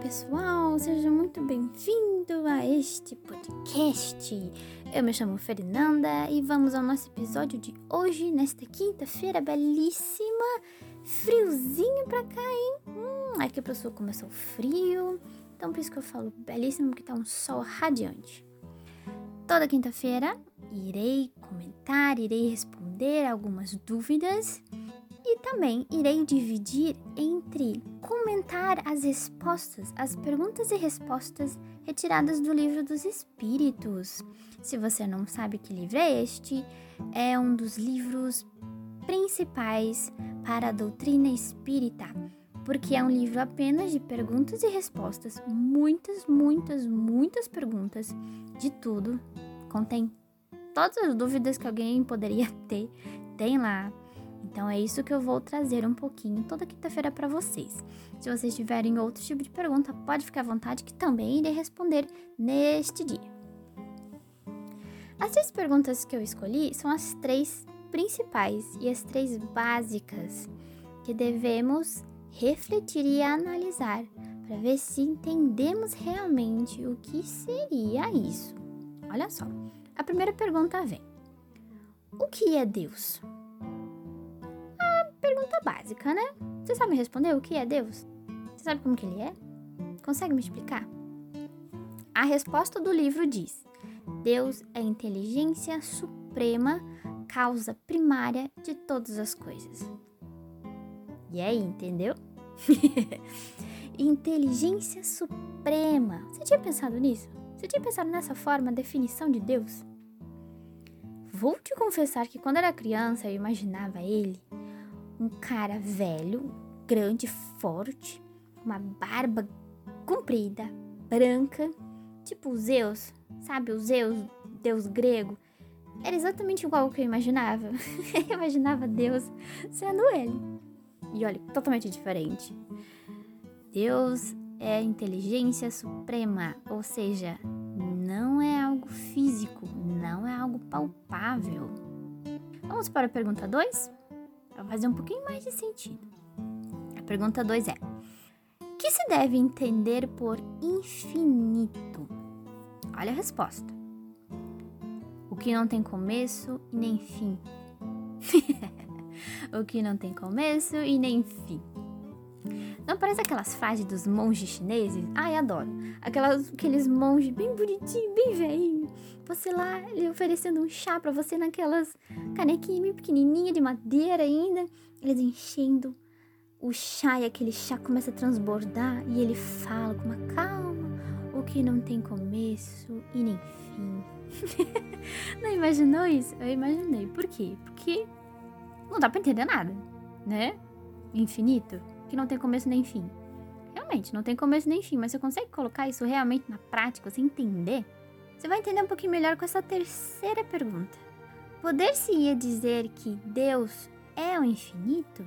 pessoal, seja muito bem-vindo a este podcast. Eu me chamo Fernanda e vamos ao nosso episódio de hoje, nesta quinta-feira belíssima. Friozinho pra cá, hein? Hum, aqui pro sul começou frio, então por isso que eu falo belíssimo, porque tá um sol radiante. Toda quinta-feira irei comentar, irei responder algumas dúvidas e também irei dividir entre comentar as respostas, as perguntas e respostas retiradas do livro dos Espíritos. Se você não sabe que livro é este, é um dos livros principais para a doutrina espírita, porque é um livro apenas de perguntas e respostas, muitas, muitas, muitas perguntas de tudo. Contém todas as dúvidas que alguém poderia ter, tem lá então é isso que eu vou trazer um pouquinho toda quinta-feira para vocês. Se vocês tiverem outro tipo de pergunta, pode ficar à vontade que também irei responder neste dia. As três perguntas que eu escolhi são as três principais e as três básicas que devemos refletir e analisar para ver se entendemos realmente o que seria isso. Olha só, a primeira pergunta vem: O que é Deus? Pergunta básica, né? Você sabe me responder o que é Deus? Você sabe como que ele é? Consegue me explicar? A resposta do livro diz: Deus é inteligência suprema, causa primária de todas as coisas. E aí, entendeu? inteligência suprema. Você tinha pensado nisso? Você tinha pensado nessa forma, definição de Deus? Vou te confessar que quando era criança eu imaginava ele um cara velho, grande, forte, uma barba comprida, branca, tipo Zeus, sabe? O Zeus, deus grego. Era exatamente igual ao que eu imaginava. eu imaginava Deus sendo ele. E olha, totalmente diferente. Deus é inteligência suprema, ou seja, não é algo físico, não é algo palpável. Vamos para a pergunta 2? Para fazer um pouquinho mais de sentido. A pergunta 2 é: que se deve entender por infinito? Olha a resposta. O que não tem começo e nem fim. o que não tem começo e nem fim. Não parece aquelas frases dos monges chineses? Ai, adoro. Aquelas, aqueles monges bem bonitinhos, bem velhinhos. Você lá, ele oferecendo um chá para você naquelas canequinhas bem pequenininha de madeira ainda. Eles enchendo o chá e aquele chá começa a transbordar e ele fala com uma calma o que não tem começo e nem fim. não imaginou isso? Eu imaginei. Por quê? Porque não dá para entender nada, né? Infinito que não tem começo nem fim. Realmente, não tem começo nem fim, mas você consegue colocar isso realmente na prática, você entender? Você vai entender um pouquinho melhor com essa terceira pergunta. Poder-se-ia dizer que Deus é o infinito?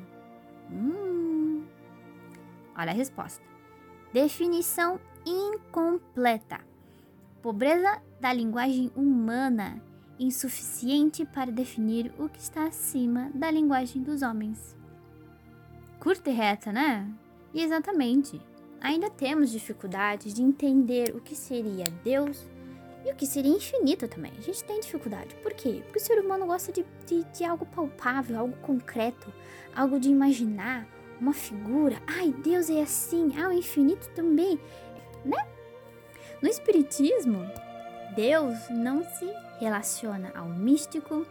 Hum. Olha a resposta. Definição incompleta. Pobreza da linguagem humana, insuficiente para definir o que está acima da linguagem dos homens curta e reta, né? E exatamente. Ainda temos dificuldades de entender o que seria Deus e o que seria infinito também. A gente tem dificuldade. Por quê? Porque o ser humano gosta de, de, de algo palpável, algo concreto, algo de imaginar, uma figura. Ai, Deus é assim. Ah, o infinito também. Né? No Espiritismo, Deus não se relaciona ao místico,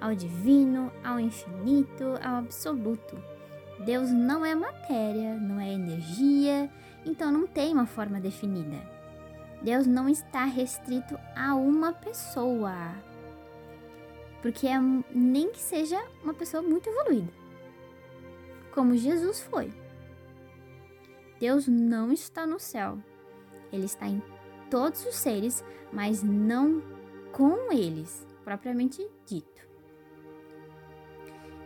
ao divino, ao infinito, ao absoluto. Deus não é matéria, não é energia, então não tem uma forma definida. Deus não está restrito a uma pessoa, porque é, nem que seja uma pessoa muito evoluída, como Jesus foi. Deus não está no céu, ele está em todos os seres, mas não com eles, propriamente dito.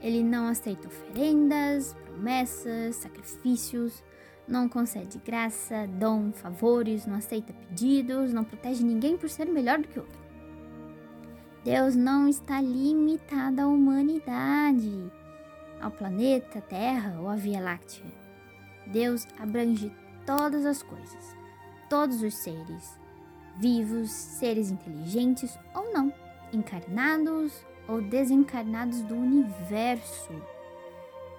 Ele não aceita oferendas, promessas, sacrifícios, não concede graça, dom, favores, não aceita pedidos, não protege ninguém por ser melhor do que outro. Deus não está limitado à humanidade, ao planeta Terra ou à Via Láctea. Deus abrange todas as coisas, todos os seres, vivos, seres inteligentes ou não, encarnados ou desencarnados do universo.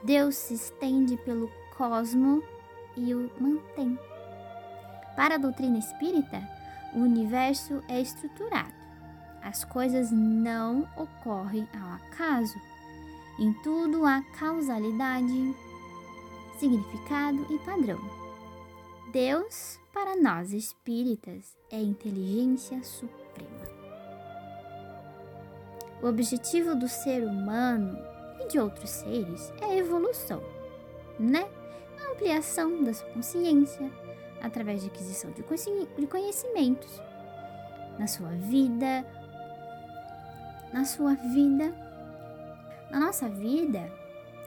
Deus se estende pelo cosmo e o mantém. Para a doutrina espírita, o universo é estruturado. As coisas não ocorrem ao acaso. Em tudo há causalidade, significado e padrão. Deus, para nós espíritas, é inteligência suprema. O objetivo do ser humano e de outros seres é a evolução, né? A ampliação da sua consciência através de aquisição de conhecimentos na sua vida, na sua vida, na nossa vida,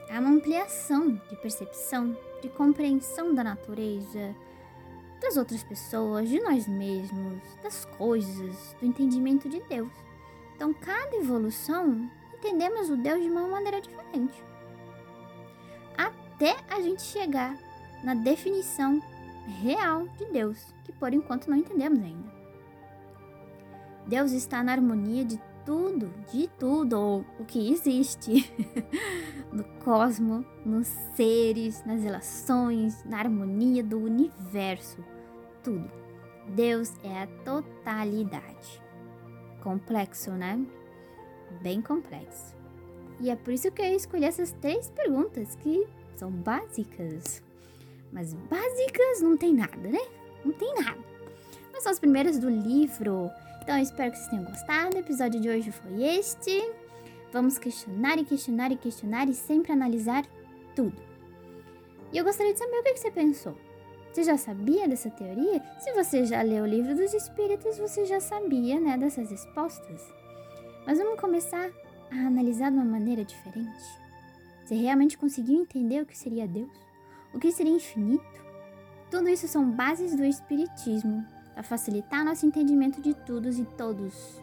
há uma ampliação de percepção, de compreensão da natureza, das outras pessoas, de nós mesmos, das coisas, do entendimento de Deus. Então, cada evolução, entendemos o Deus de uma maneira diferente. Até a gente chegar na definição real de Deus, que por enquanto não entendemos ainda. Deus está na harmonia de tudo, de tudo, ou o que existe no cosmo, nos seres, nas relações, na harmonia do universo, tudo. Deus é a totalidade. Complexo, né? Bem complexo. E é por isso que eu escolhi essas três perguntas que são básicas. Mas básicas não tem nada, né? Não tem nada. Mas são as primeiras do livro. Então eu espero que vocês tenham gostado. O episódio de hoje foi este. Vamos questionar e questionar e questionar e sempre analisar tudo. E eu gostaria de saber o que você pensou. Você já sabia dessa teoria? Se você já leu o livro dos Espíritos, você já sabia, né, dessas respostas. Mas vamos começar a analisar de uma maneira diferente. Você realmente conseguiu entender o que seria Deus? O que seria infinito? Tudo isso são bases do Espiritismo para facilitar nosso entendimento de todos e todos.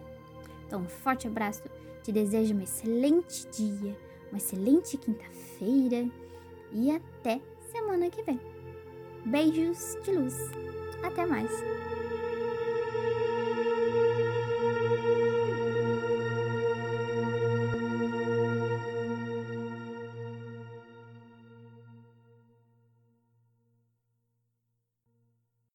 Então, um forte abraço. Te desejo um excelente dia, uma excelente quinta-feira e até semana que vem. Beijos de luz. Até mais.